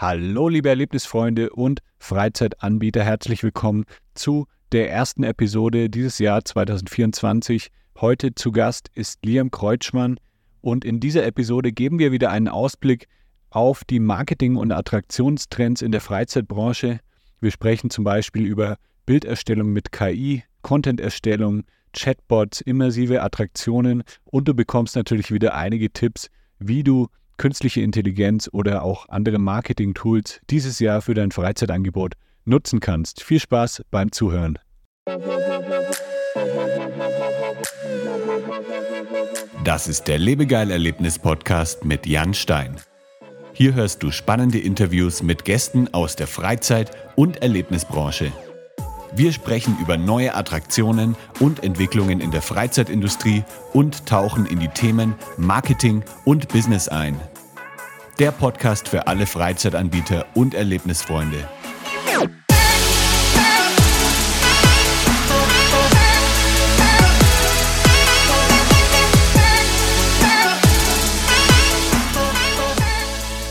Hallo, liebe Erlebnisfreunde und Freizeitanbieter, herzlich willkommen zu der ersten Episode dieses Jahr 2024. Heute zu Gast ist Liam Kreutschmann und in dieser Episode geben wir wieder einen Ausblick auf die Marketing- und Attraktionstrends in der Freizeitbranche. Wir sprechen zum Beispiel über Bilderstellung mit KI, Content-Erstellung, Chatbots, immersive Attraktionen und du bekommst natürlich wieder einige Tipps, wie du künstliche Intelligenz oder auch andere Marketing-Tools dieses Jahr für dein Freizeitangebot nutzen kannst. Viel Spaß beim Zuhören. Das ist der Lebegeil-Erlebnis-Podcast mit Jan Stein. Hier hörst du spannende Interviews mit Gästen aus der Freizeit- und Erlebnisbranche. Wir sprechen über neue Attraktionen und Entwicklungen in der Freizeitindustrie und tauchen in die Themen Marketing und Business ein. Der Podcast für alle Freizeitanbieter und Erlebnisfreunde.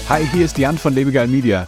Hi, hier ist Jan von Lebegeil Media.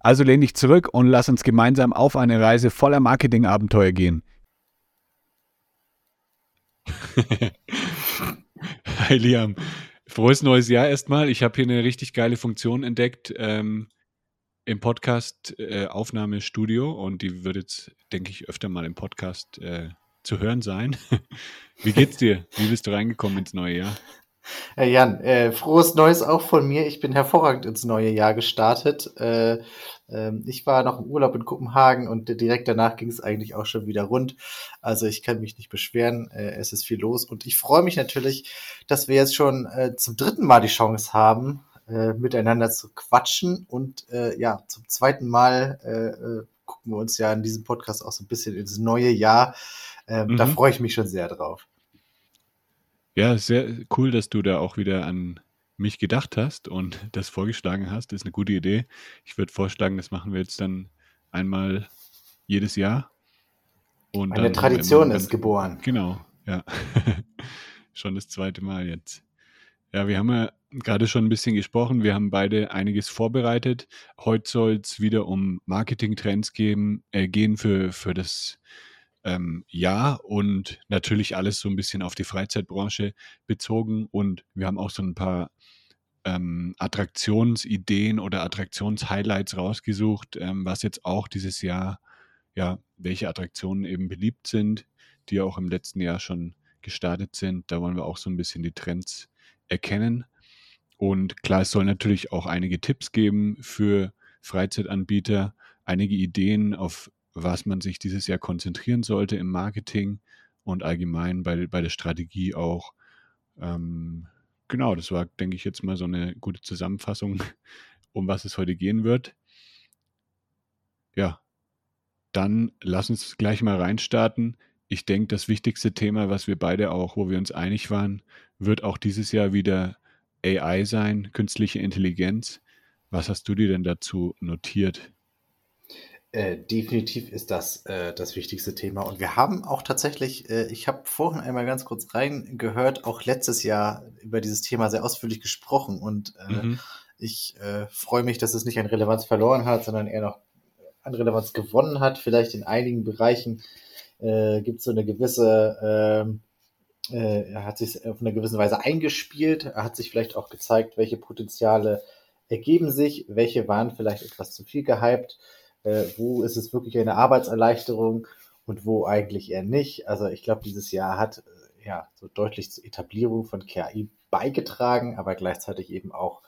Also lehn dich zurück und lass uns gemeinsam auf eine Reise voller Marketingabenteuer gehen. Hi Liam, frohes neues Jahr erstmal. Ich habe hier eine richtig geile Funktion entdeckt ähm, im Podcast äh, Aufnahmestudio und die wird jetzt, denke ich, öfter mal im Podcast äh, zu hören sein. Wie geht's dir? Wie bist du reingekommen ins neue Jahr? Herr Jan, äh, frohes Neues auch von mir. Ich bin hervorragend ins neue Jahr gestartet. Äh, äh, ich war noch im Urlaub in Kopenhagen und direkt danach ging es eigentlich auch schon wieder rund. Also ich kann mich nicht beschweren. Äh, es ist viel los und ich freue mich natürlich, dass wir jetzt schon äh, zum dritten Mal die Chance haben, äh, miteinander zu quatschen und ja, zum zweiten Mal gucken wir uns ja in diesem Podcast auch so ein bisschen ins neue Jahr. Ähm, mhm. Da freue ich mich schon sehr drauf. Ja, sehr cool, dass du da auch wieder an mich gedacht hast und das vorgeschlagen hast. Das ist eine gute Idee. Ich würde vorschlagen, das machen wir jetzt dann einmal jedes Jahr. Und Eine Tradition ist geboren. Genau, ja. schon das zweite Mal jetzt. Ja, wir haben ja gerade schon ein bisschen gesprochen. Wir haben beide einiges vorbereitet. Heute soll es wieder um Marketing-Trends äh, gehen für, für das ähm, ja und natürlich alles so ein bisschen auf die Freizeitbranche bezogen und wir haben auch so ein paar ähm, Attraktionsideen oder Attraktionshighlights rausgesucht, ähm, was jetzt auch dieses Jahr, ja, welche Attraktionen eben beliebt sind, die auch im letzten Jahr schon gestartet sind. Da wollen wir auch so ein bisschen die Trends erkennen. Und klar, es soll natürlich auch einige Tipps geben für Freizeitanbieter, einige Ideen, auf was man sich dieses Jahr konzentrieren sollte im Marketing und allgemein bei, bei der Strategie auch. Ähm, genau, das war, denke ich, jetzt mal so eine gute Zusammenfassung, um was es heute gehen wird. Ja, dann lass uns gleich mal reinstarten. Ich denke, das wichtigste Thema, was wir beide auch, wo wir uns einig waren, wird auch dieses Jahr wieder AI sein, künstliche Intelligenz. Was hast du dir denn dazu notiert? Äh, definitiv ist das äh, das wichtigste Thema. Und wir haben auch tatsächlich, äh, ich habe vorhin einmal ganz kurz reingehört, auch letztes Jahr über dieses Thema sehr ausführlich gesprochen. Und äh, mhm. ich äh, freue mich, dass es nicht an Relevanz verloren hat, sondern eher noch an Relevanz gewonnen hat. Vielleicht in einigen Bereichen gibt es so eine gewisse, ähm, hat sich auf eine gewisse Weise eingespielt, er hat sich vielleicht auch gezeigt, welche Potenziale ergeben sich, welche waren vielleicht etwas zu viel gehypt äh, wo ist es wirklich eine Arbeitserleichterung und wo eigentlich eher nicht. Also ich glaube, dieses Jahr hat äh, ja so deutlich zur Etablierung von KI beigetragen, aber gleichzeitig eben auch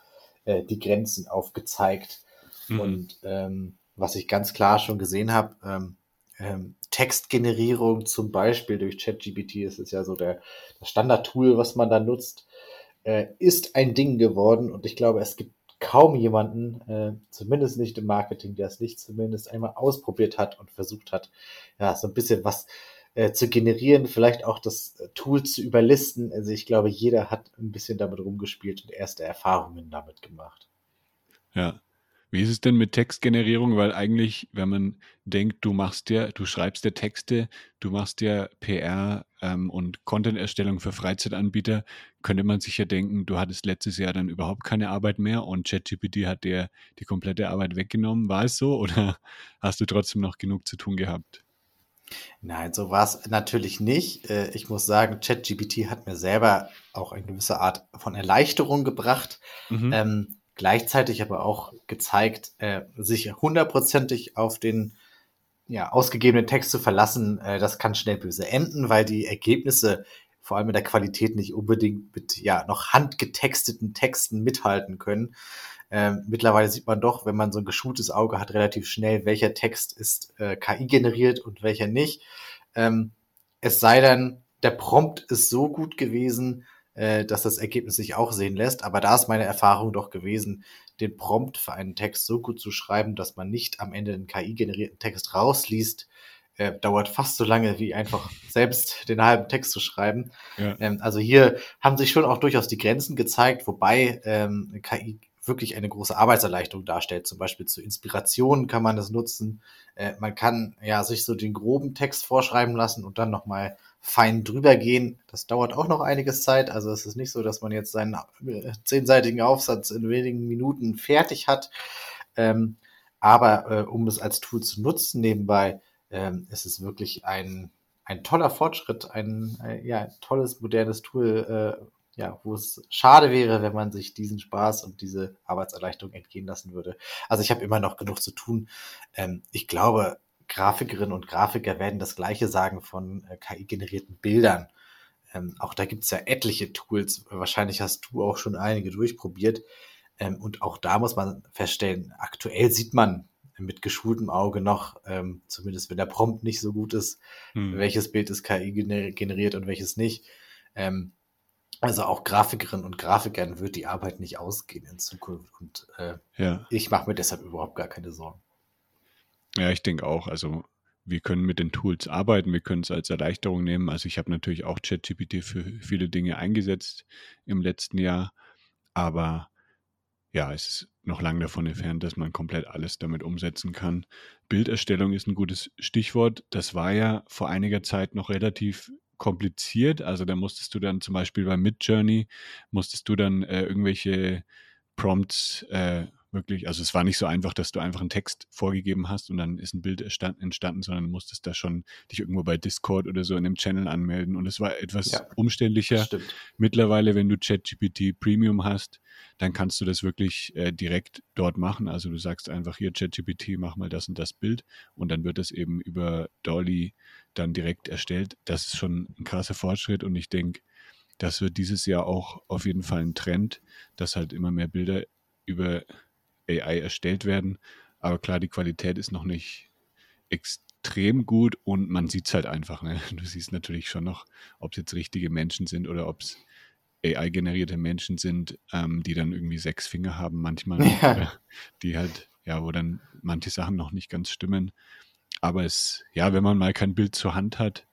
äh, die Grenzen aufgezeigt. Mhm. Und ähm, was ich ganz klar schon gesehen habe, ähm, ähm, Textgenerierung zum Beispiel durch ChatGPT, das ist ja so der, das Standardtool, was man da nutzt, äh, ist ein Ding geworden und ich glaube, es gibt kaum jemanden, äh, zumindest nicht im Marketing, der es nicht zumindest einmal ausprobiert hat und versucht hat, ja, so ein bisschen was äh, zu generieren, vielleicht auch das äh, Tool zu überlisten. Also ich glaube, jeder hat ein bisschen damit rumgespielt und erste Erfahrungen damit gemacht. Ja. Wie ist es denn mit Textgenerierung? Weil eigentlich, wenn man denkt, du machst dir, du schreibst dir Texte, du machst dir PR ähm, und Content-Erstellung für Freizeitanbieter, könnte man sich ja denken, du hattest letztes Jahr dann überhaupt keine Arbeit mehr und ChatGPT hat dir die komplette Arbeit weggenommen. War es so oder hast du trotzdem noch genug zu tun gehabt? Nein, so war es natürlich nicht. Äh, ich muss sagen, ChatGPT hat mir selber auch eine gewisse Art von Erleichterung gebracht. Mhm. Ähm, gleichzeitig aber auch gezeigt, äh, sich hundertprozentig auf den ja, ausgegebenen Text zu verlassen, äh, das kann schnell böse enden, weil die Ergebnisse vor allem in der Qualität nicht unbedingt mit ja noch handgetexteten Texten mithalten können. Ähm, mittlerweile sieht man doch, wenn man so ein geschultes Auge hat, relativ schnell, welcher Text ist äh, KI generiert und welcher nicht. Ähm, es sei denn, der Prompt ist so gut gewesen, äh, dass das Ergebnis sich auch sehen lässt. Aber da ist meine Erfahrung doch gewesen, den Prompt für einen Text so gut zu schreiben, dass man nicht am Ende den KI-generierten Text rausliest, äh, dauert fast so lange, wie einfach selbst den halben Text zu schreiben. Ja. Ähm, also hier haben sich schon auch durchaus die Grenzen gezeigt, wobei ähm, KI wirklich eine große Arbeitserleichterung darstellt. Zum Beispiel zur Inspiration kann man das nutzen. Äh, man kann ja sich so den groben Text vorschreiben lassen und dann nochmal fein drüber gehen. Das dauert auch noch einiges Zeit. Also es ist nicht so, dass man jetzt seinen äh, zehnseitigen Aufsatz in wenigen Minuten fertig hat. Ähm, aber äh, um es als Tool zu nutzen nebenbei, ähm, ist es wirklich ein, ein toller Fortschritt, ein, ein ja, tolles, modernes Tool, äh, ja, wo es schade wäre, wenn man sich diesen Spaß und diese Arbeitserleichterung entgehen lassen würde. Also ich habe immer noch genug zu tun. Ähm, ich glaube, Grafikerinnen und Grafiker werden das Gleiche sagen von äh, KI-generierten Bildern. Ähm, auch da gibt es ja etliche Tools. Wahrscheinlich hast du auch schon einige durchprobiert. Ähm, und auch da muss man feststellen, aktuell sieht man mit geschultem Auge noch, ähm, zumindest wenn der Prompt nicht so gut ist, hm. welches Bild ist KI generiert und welches nicht. Ähm, also auch Grafikerinnen und Grafikern wird die Arbeit nicht ausgehen in Zukunft. Und äh, ja. ich mache mir deshalb überhaupt gar keine Sorgen. Ja, ich denke auch. Also wir können mit den Tools arbeiten, wir können es als Erleichterung nehmen. Also ich habe natürlich auch ChatGPT für viele Dinge eingesetzt im letzten Jahr, aber ja, es ist noch lange davon entfernt, dass man komplett alles damit umsetzen kann. Bilderstellung ist ein gutes Stichwort. Das war ja vor einiger Zeit noch relativ kompliziert. Also da musstest du dann zum Beispiel bei Midjourney, musstest du dann äh, irgendwelche Prompts äh, wirklich, also es war nicht so einfach, dass du einfach einen Text vorgegeben hast und dann ist ein Bild entstanden, sondern du musstest da schon dich irgendwo bei Discord oder so in einem Channel anmelden und es war etwas ja, umständlicher. Mittlerweile, wenn du ChatGPT Premium hast, dann kannst du das wirklich äh, direkt dort machen. Also du sagst einfach hier ChatGPT, mach mal das und das Bild und dann wird das eben über Dolly dann direkt erstellt. Das ist schon ein krasser Fortschritt und ich denke, das wird dieses Jahr auch auf jeden Fall ein Trend, dass halt immer mehr Bilder über AI erstellt werden. Aber klar, die Qualität ist noch nicht extrem gut und man sieht es halt einfach. Ne? Du siehst natürlich schon noch, ob es jetzt richtige Menschen sind oder ob es AI-generierte Menschen sind, ähm, die dann irgendwie sechs Finger haben manchmal, ja. die halt, ja, wo dann manche Sachen noch nicht ganz stimmen. Aber es, ja, wenn man mal kein Bild zur Hand hat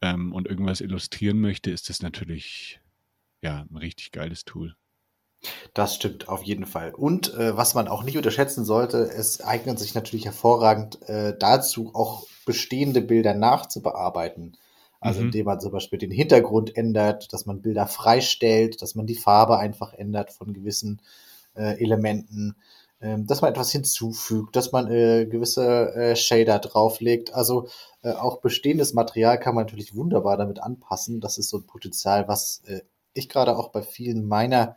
ähm, und irgendwas illustrieren möchte, ist das natürlich, ja, ein richtig geiles Tool. Das stimmt auf jeden Fall. Und äh, was man auch nicht unterschätzen sollte, es eignet sich natürlich hervorragend äh, dazu, auch bestehende Bilder nachzubearbeiten. Also mhm. indem man zum Beispiel den Hintergrund ändert, dass man Bilder freistellt, dass man die Farbe einfach ändert von gewissen äh, Elementen, ähm, dass man etwas hinzufügt, dass man äh, gewisse äh, Shader drauflegt. Also äh, auch bestehendes Material kann man natürlich wunderbar damit anpassen. Das ist so ein Potenzial, was äh, ich gerade auch bei vielen meiner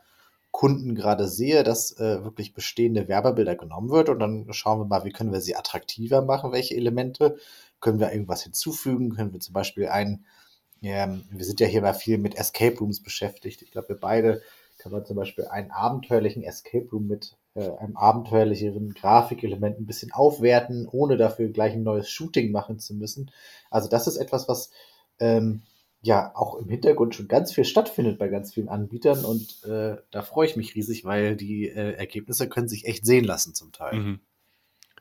Kunden gerade sehe, dass äh, wirklich bestehende Werbebilder genommen wird und dann schauen wir mal, wie können wir sie attraktiver machen, welche Elemente, können wir irgendwas hinzufügen, können wir zum Beispiel ein, ähm, wir sind ja hier mal viel mit Escape Rooms beschäftigt, ich glaube, wir beide kann man zum Beispiel einen abenteuerlichen Escape Room mit äh, einem abenteuerlicheren Grafikelement ein bisschen aufwerten, ohne dafür gleich ein neues Shooting machen zu müssen. Also das ist etwas, was ähm, ja auch im Hintergrund schon ganz viel stattfindet bei ganz vielen Anbietern und äh, da freue ich mich riesig, weil die äh, Ergebnisse können sich echt sehen lassen zum Teil. Mhm.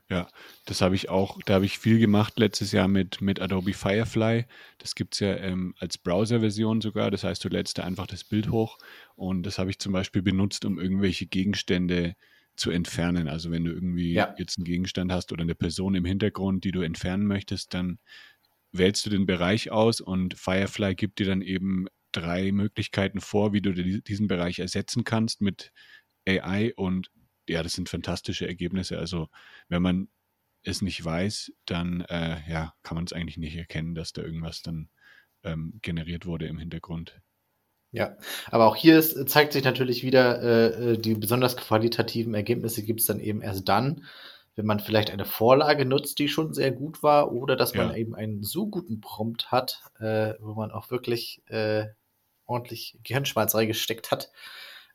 Ja, das habe ich auch, da habe ich viel gemacht letztes Jahr mit, mit Adobe Firefly. Das gibt es ja ähm, als Browser-Version sogar. Das heißt, du lädst da einfach das Bild hoch und das habe ich zum Beispiel benutzt, um irgendwelche Gegenstände zu entfernen. Also wenn du irgendwie ja. jetzt einen Gegenstand hast oder eine Person im Hintergrund, die du entfernen möchtest, dann wählst du den Bereich aus und Firefly gibt dir dann eben drei Möglichkeiten vor, wie du diesen Bereich ersetzen kannst mit AI und ja, das sind fantastische Ergebnisse. Also wenn man es nicht weiß, dann äh, ja, kann man es eigentlich nicht erkennen, dass da irgendwas dann ähm, generiert wurde im Hintergrund. Ja, aber auch hier ist, zeigt sich natürlich wieder, äh, äh die besonders qualitativen Ergebnisse gibt es dann eben erst dann, wenn man vielleicht eine Vorlage nutzt, die schon sehr gut war, oder dass man ja. eben einen so guten Prompt hat, äh, wo man auch wirklich äh, ordentlich Gehirnschmalz reingesteckt hat,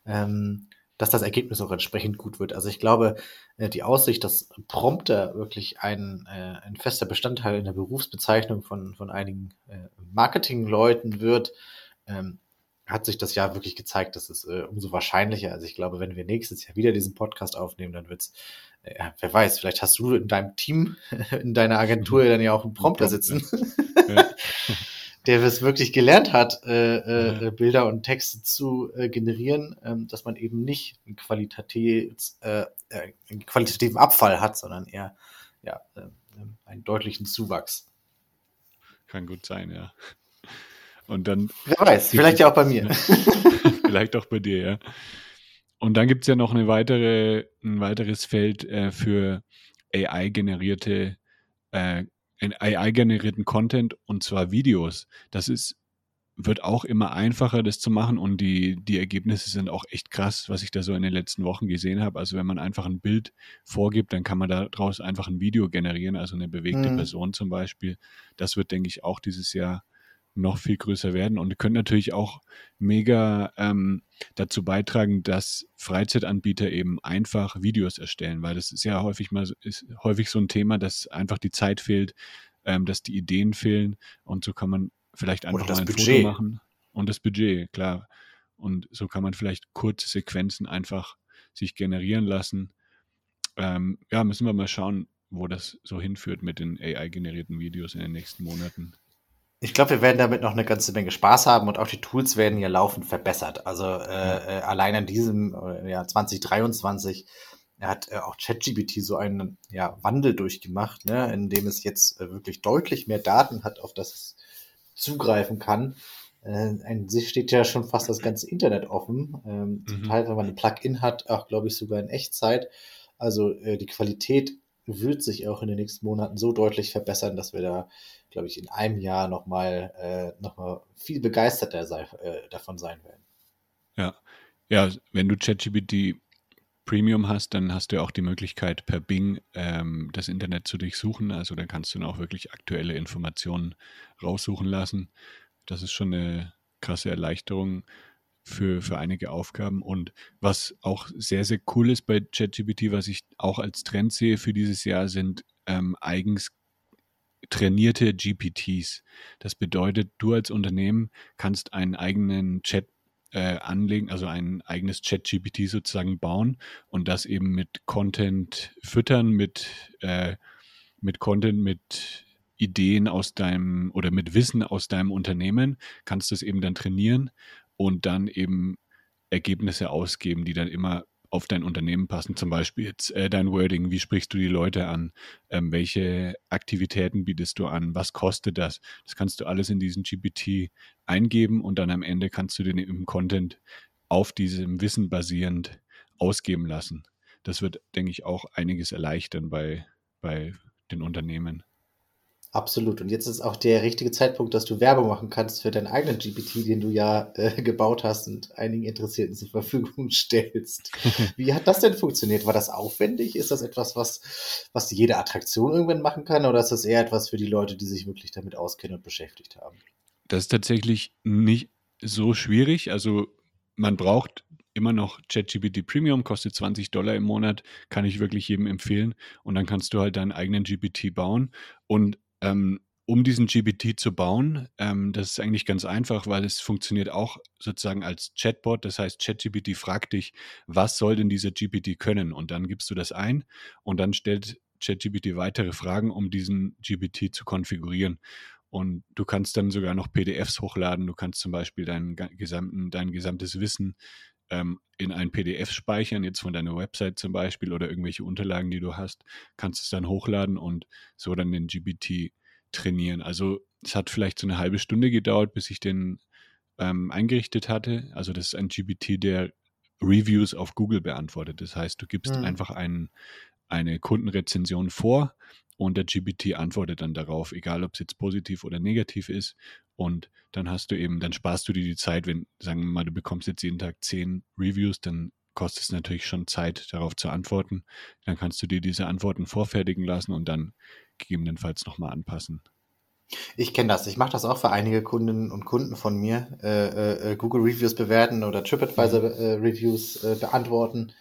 ähm, dass das Ergebnis auch entsprechend gut wird. Also ich glaube, äh, die Aussicht, dass Prompter wirklich ein, äh, ein fester Bestandteil in der Berufsbezeichnung von, von einigen äh, Marketingleuten wird, ähm, hat sich das Jahr wirklich gezeigt, dass es äh, umso wahrscheinlicher. Also ich glaube, wenn wir nächstes Jahr wieder diesen Podcast aufnehmen, dann wird es ja, wer weiß, vielleicht hast du in deinem Team, in deiner Agentur dann ja auch einen Prompter sitzen, ja. der es wirklich gelernt hat, äh, äh. Bilder und Texte zu äh, generieren, ähm, dass man eben nicht einen, Qualitativ, äh, äh, einen qualitativen Abfall hat, sondern eher ja, äh, einen deutlichen Zuwachs. Kann gut sein, ja. Und dann. Wer weiß, vielleicht ja auch bei mir. vielleicht auch bei dir, ja. Und dann gibt es ja noch eine weitere, ein weiteres Feld äh, für AI-generierte, äh, AI-generierten Content und zwar Videos. Das ist, wird auch immer einfacher, das zu machen und die, die Ergebnisse sind auch echt krass, was ich da so in den letzten Wochen gesehen habe. Also wenn man einfach ein Bild vorgibt, dann kann man daraus einfach ein Video generieren, also eine bewegte mhm. Person zum Beispiel. Das wird, denke ich, auch dieses Jahr noch viel größer werden und können natürlich auch mega ähm, dazu beitragen, dass Freizeitanbieter eben einfach Videos erstellen, weil das ist ja häufig mal ist häufig so ein Thema, dass einfach die Zeit fehlt, ähm, dass die Ideen fehlen und so kann man vielleicht einfach mal ein Budget. Foto machen und das Budget, klar. Und so kann man vielleicht kurze Sequenzen einfach sich generieren lassen. Ähm, ja, müssen wir mal schauen, wo das so hinführt mit den AI-generierten Videos in den nächsten Monaten. Ich glaube, wir werden damit noch eine ganze Menge Spaß haben und auch die Tools werden ja laufend verbessert. Also äh, äh, allein in diesem äh, Jahr 2023 hat äh, auch ChatGPT so einen ja, Wandel durchgemacht, ne, in dem es jetzt äh, wirklich deutlich mehr Daten hat, auf das es zugreifen kann. Äh, an sich steht ja schon fast das ganze Internet offen. Ähm, mhm. Zum Teil, wenn man ein Plugin hat, auch glaube ich sogar in Echtzeit. Also äh, die Qualität wird sich auch in den nächsten Monaten so deutlich verbessern, dass wir da, glaube ich, in einem Jahr nochmal äh, noch viel begeisterter sei, äh, davon sein werden. Ja, ja, wenn du ChatGPT Premium hast, dann hast du ja auch die Möglichkeit, per Bing ähm, das Internet zu durchsuchen. Also dann kannst du dann auch wirklich aktuelle Informationen raussuchen lassen. Das ist schon eine krasse Erleichterung für, für einige Aufgaben. Und was auch sehr, sehr cool ist bei ChatGPT, was ich auch als Trend sehe für dieses Jahr, sind ähm, eigens trainierte GPTs. Das bedeutet, du als Unternehmen kannst einen eigenen Chat äh, anlegen, also ein eigenes Chat-GPT sozusagen bauen und das eben mit Content füttern, mit, äh, mit Content, mit Ideen aus deinem oder mit Wissen aus deinem Unternehmen, kannst du es eben dann trainieren und dann eben Ergebnisse ausgeben, die dann immer auf dein Unternehmen passen. Zum Beispiel jetzt äh, dein Wording, wie sprichst du die Leute an, ähm, welche Aktivitäten bietest du an, was kostet das? Das kannst du alles in diesen GPT eingeben und dann am Ende kannst du den im Content auf diesem Wissen basierend ausgeben lassen. Das wird, denke ich, auch einiges erleichtern bei, bei den Unternehmen. Absolut. Und jetzt ist auch der richtige Zeitpunkt, dass du Werbung machen kannst für deinen eigenen GPT, den du ja äh, gebaut hast und einigen Interessierten zur Verfügung stellst. Wie hat das denn funktioniert? War das aufwendig? Ist das etwas, was, was jede Attraktion irgendwann machen kann? Oder ist das eher etwas für die Leute, die sich wirklich damit auskennen und beschäftigt haben? Das ist tatsächlich nicht so schwierig. Also man braucht immer noch ChatGPT Premium, kostet 20 Dollar im Monat, kann ich wirklich jedem empfehlen. Und dann kannst du halt deinen eigenen GPT bauen. Und ähm, um diesen GPT zu bauen, ähm, das ist eigentlich ganz einfach, weil es funktioniert auch sozusagen als Chatbot. Das heißt, ChatGPT fragt dich, was soll denn dieser GPT können? Und dann gibst du das ein und dann stellt ChatGPT weitere Fragen, um diesen GPT zu konfigurieren. Und du kannst dann sogar noch PDFs hochladen. Du kannst zum Beispiel dein, gesamten, dein gesamtes Wissen ähm, in ein PDF speichern, jetzt von deiner Website zum Beispiel oder irgendwelche Unterlagen, die du hast, kannst es dann hochladen und so dann den GPT trainieren. Also es hat vielleicht so eine halbe Stunde gedauert, bis ich den ähm, eingerichtet hatte. Also das ist ein GPT, der Reviews auf Google beantwortet. Das heißt, du gibst mhm. einfach ein, eine Kundenrezension vor und der GPT antwortet dann darauf, egal ob es jetzt positiv oder negativ ist. Und dann hast du eben, dann sparst du dir die Zeit, wenn, sagen wir mal, du bekommst jetzt jeden Tag zehn Reviews, dann kostet es natürlich schon Zeit, darauf zu antworten. Dann kannst du dir diese Antworten vorfertigen lassen und dann gegebenenfalls nochmal anpassen. Ich kenne das. Ich mache das auch für einige Kundinnen und Kunden von mir. Äh, äh, Google Reviews bewerten oder TripAdvisor mhm. äh, Reviews äh, beantworten.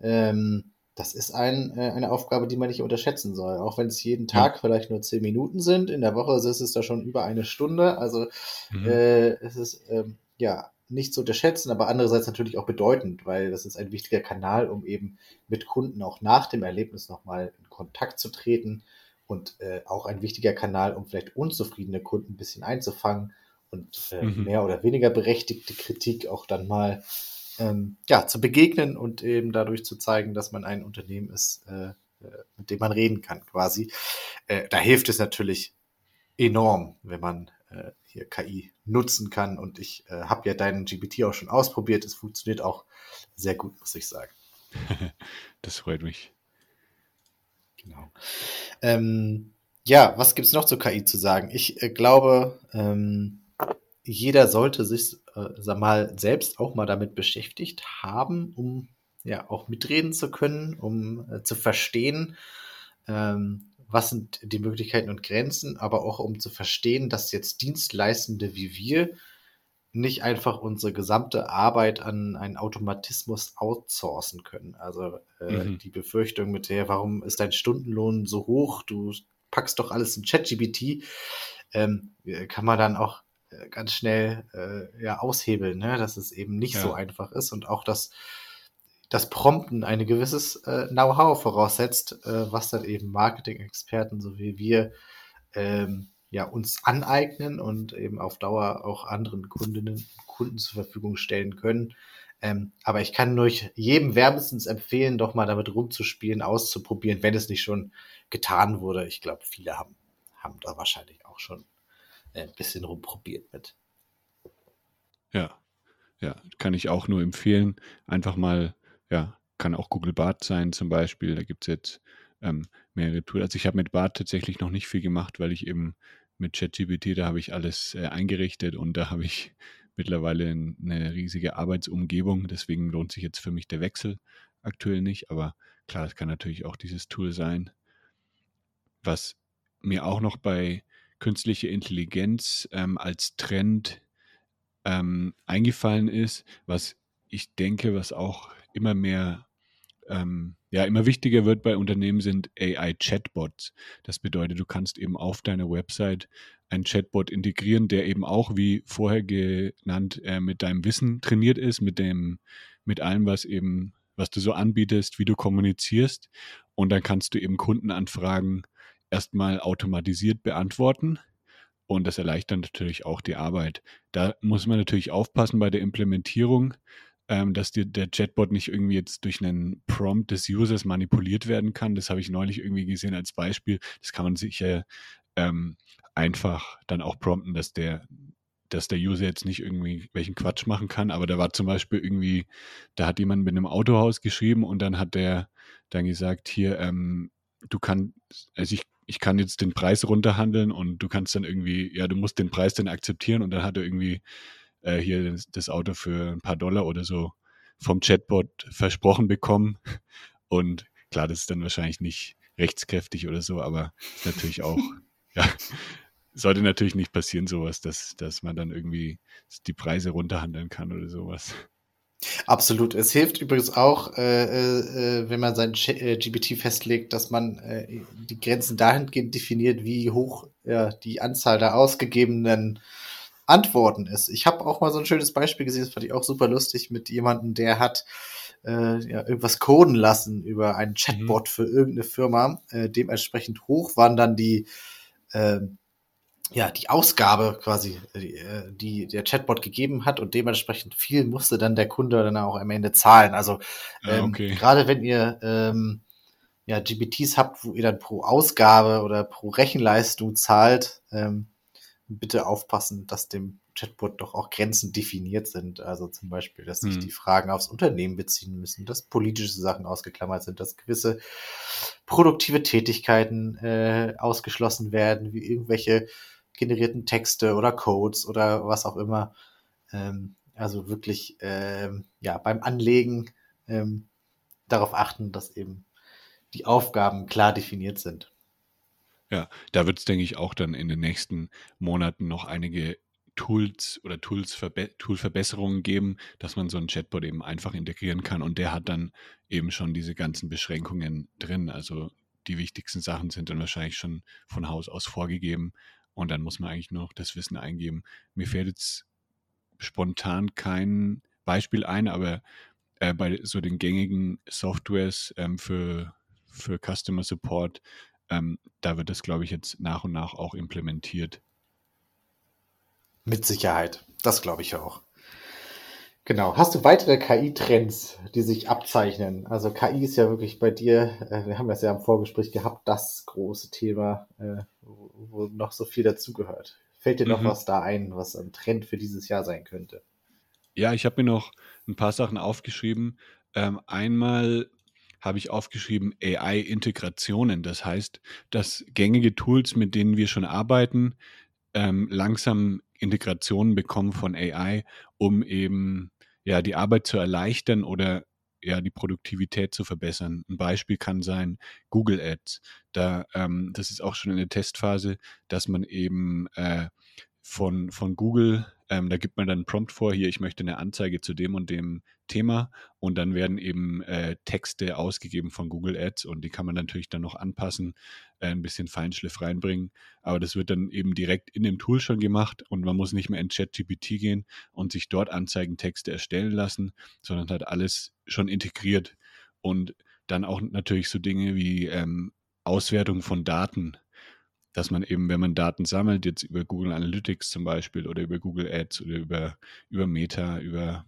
Ähm, das ist ein, äh, eine Aufgabe, die man nicht unterschätzen soll. Auch wenn es jeden Tag ja. vielleicht nur zehn Minuten sind. In der Woche ist es da schon über eine Stunde. Also mhm. Äh, es ist ähm, ja nicht zu unterschätzen, aber andererseits natürlich auch bedeutend, weil das ist ein wichtiger Kanal, um eben mit Kunden auch nach dem Erlebnis nochmal in Kontakt zu treten und äh, auch ein wichtiger Kanal, um vielleicht unzufriedene Kunden ein bisschen einzufangen und äh, mhm. mehr oder weniger berechtigte Kritik auch dann mal ähm, ja, zu begegnen und eben dadurch zu zeigen, dass man ein Unternehmen ist, äh, äh mit dem man reden kann quasi. Äh, da hilft es natürlich enorm, wenn man äh, hier KI nutzen kann und ich äh, habe ja deinen GPT auch schon ausprobiert. Es funktioniert auch sehr gut, muss ich sagen. das freut mich. Genau. Ähm, ja, was gibt es noch zur KI zu sagen? Ich äh, glaube, ähm, jeder sollte sich äh, sag mal selbst auch mal damit beschäftigt haben, um ja auch mitreden zu können, um äh, zu verstehen, ähm, was sind die Möglichkeiten und Grenzen, aber auch um zu verstehen, dass jetzt Dienstleistende wie wir nicht einfach unsere gesamte Arbeit an einen Automatismus outsourcen können. Also äh, mhm. die Befürchtung mit der, warum ist dein Stundenlohn so hoch? Du packst doch alles in ChatGPT, ähm, kann man dann auch äh, ganz schnell äh, ja aushebeln, ne? dass es eben nicht ja. so einfach ist und auch das das Prompten ein gewisses äh, Know-how voraussetzt, äh, was dann eben Marketing-Experten so wie wir ähm, ja, uns aneignen und eben auf Dauer auch anderen Kundinnen und Kunden zur Verfügung stellen können. Ähm, aber ich kann nur jedem wärmstens empfehlen, doch mal damit rumzuspielen, auszuprobieren, wenn es nicht schon getan wurde. Ich glaube, viele haben, haben da wahrscheinlich auch schon äh, ein bisschen rumprobiert mit. Ja, ja, kann ich auch nur empfehlen. Einfach mal, ja, kann auch Google Bart sein zum Beispiel. Da gibt es jetzt ähm, mehrere Tools. Also ich habe mit Bart tatsächlich noch nicht viel gemacht, weil ich eben mit ChatGPT, da habe ich alles äh, eingerichtet und da habe ich mittlerweile eine riesige Arbeitsumgebung. Deswegen lohnt sich jetzt für mich der Wechsel aktuell nicht. Aber klar, es kann natürlich auch dieses Tool sein. Was mir auch noch bei künstlicher Intelligenz ähm, als Trend ähm, eingefallen ist, was ich denke, was auch immer mehr ähm, ja immer wichtiger wird bei Unternehmen, sind AI-Chatbots. Das bedeutet, du kannst eben auf deiner Website einen Chatbot integrieren, der eben auch, wie vorher genannt, äh, mit deinem Wissen trainiert ist, mit dem, mit allem, was eben, was du so anbietest, wie du kommunizierst. Und dann kannst du eben Kundenanfragen erstmal automatisiert beantworten. Und das erleichtert natürlich auch die Arbeit. Da muss man natürlich aufpassen bei der Implementierung, ähm, dass die, der Chatbot nicht irgendwie jetzt durch einen Prompt des Users manipuliert werden kann. Das habe ich neulich irgendwie gesehen als Beispiel. Das kann man sicher ähm, einfach dann auch prompten, dass der dass der User jetzt nicht irgendwie welchen Quatsch machen kann, aber da war zum Beispiel irgendwie, da hat jemand mit einem Autohaus geschrieben und dann hat der dann gesagt, hier, ähm, du kannst, also ich, ich kann jetzt den Preis runterhandeln und du kannst dann irgendwie, ja, du musst den Preis dann akzeptieren und dann hat er irgendwie äh, hier das, das, Auto für ein paar Dollar oder so vom Chatbot versprochen bekommen. Und klar, das ist dann wahrscheinlich nicht rechtskräftig oder so, aber natürlich auch, ja, sollte natürlich nicht passieren, sowas, dass, dass man dann irgendwie die Preise runterhandeln kann oder sowas. Absolut. Es hilft übrigens auch, äh, äh, wenn man sein äh, GPT festlegt, dass man äh, die Grenzen dahingehend definiert, wie hoch ja, die Anzahl der ausgegebenen Antworten ist. Ich habe auch mal so ein schönes Beispiel gesehen, das fand ich auch super lustig, mit jemandem, der hat äh, ja, irgendwas coden lassen über einen Chatbot mhm. für irgendeine Firma. Äh, dementsprechend hoch waren dann die äh, ja, die Ausgabe quasi, die, äh, die der Chatbot gegeben hat und dementsprechend viel musste dann der Kunde dann auch am Ende zahlen. Also ähm, okay. gerade wenn ihr ähm, ja, GPTs habt, wo ihr dann pro Ausgabe oder pro Rechenleistung zahlt, ähm, bitte aufpassen, dass dem Chatbot doch auch Grenzen definiert sind. Also zum Beispiel, dass sich hm. die Fragen aufs Unternehmen beziehen müssen, dass politische Sachen ausgeklammert sind, dass gewisse produktive Tätigkeiten äh, ausgeschlossen werden, wie irgendwelche generierten Texte oder Codes oder was auch immer. Ähm, also wirklich ähm, ja beim Anlegen ähm, darauf achten, dass eben die Aufgaben klar definiert sind. Ja, da wird es, denke ich, auch dann in den nächsten Monaten noch einige Tools oder Tools Toolverbesserungen geben, dass man so einen Chatbot eben einfach integrieren kann und der hat dann eben schon diese ganzen Beschränkungen drin. Also die wichtigsten Sachen sind dann wahrscheinlich schon von Haus aus vorgegeben und dann muss man eigentlich noch das Wissen eingeben. Mir fällt jetzt spontan kein Beispiel ein, aber äh, bei so den gängigen Softwares ähm, für, für Customer Support, ähm, da wird das, glaube ich, jetzt nach und nach auch implementiert. Mit Sicherheit. Das glaube ich auch. Genau. Hast du weitere KI-Trends, die sich abzeichnen? Also KI ist ja wirklich bei dir, äh, wir haben das ja im Vorgespräch gehabt, das große Thema, äh, wo, noch so viel dazugehört. Fällt dir noch mhm. was da ein, was ein Trend für dieses Jahr sein könnte? Ja, ich habe mir noch ein paar Sachen aufgeschrieben. Ähm, einmal habe ich aufgeschrieben AI-Integrationen. Das heißt, dass gängige Tools, mit denen wir schon arbeiten, ähm, langsam Integrationen bekommen von AI, um eben ja die Arbeit zu erleichtern oder ja die Produktivität zu verbessern. Ein Beispiel kann sein Google Ads. Da ähm, das ist auch schon in der Testphase, dass man eben äh, von, von Google ähm, da gibt man dann einen Prompt vor, hier, ich möchte eine Anzeige zu dem und dem Thema. Und dann werden eben äh, Texte ausgegeben von Google Ads und die kann man natürlich dann noch anpassen, äh, ein bisschen Feinschliff reinbringen, aber das wird dann eben direkt in dem Tool schon gemacht und man muss nicht mehr in ChatGPT gehen und sich dort Anzeigentexte erstellen lassen, sondern hat alles schon integriert. Und dann auch natürlich so Dinge wie ähm, Auswertung von Daten dass man eben, wenn man Daten sammelt, jetzt über Google Analytics zum Beispiel oder über Google Ads oder über, über Meta, über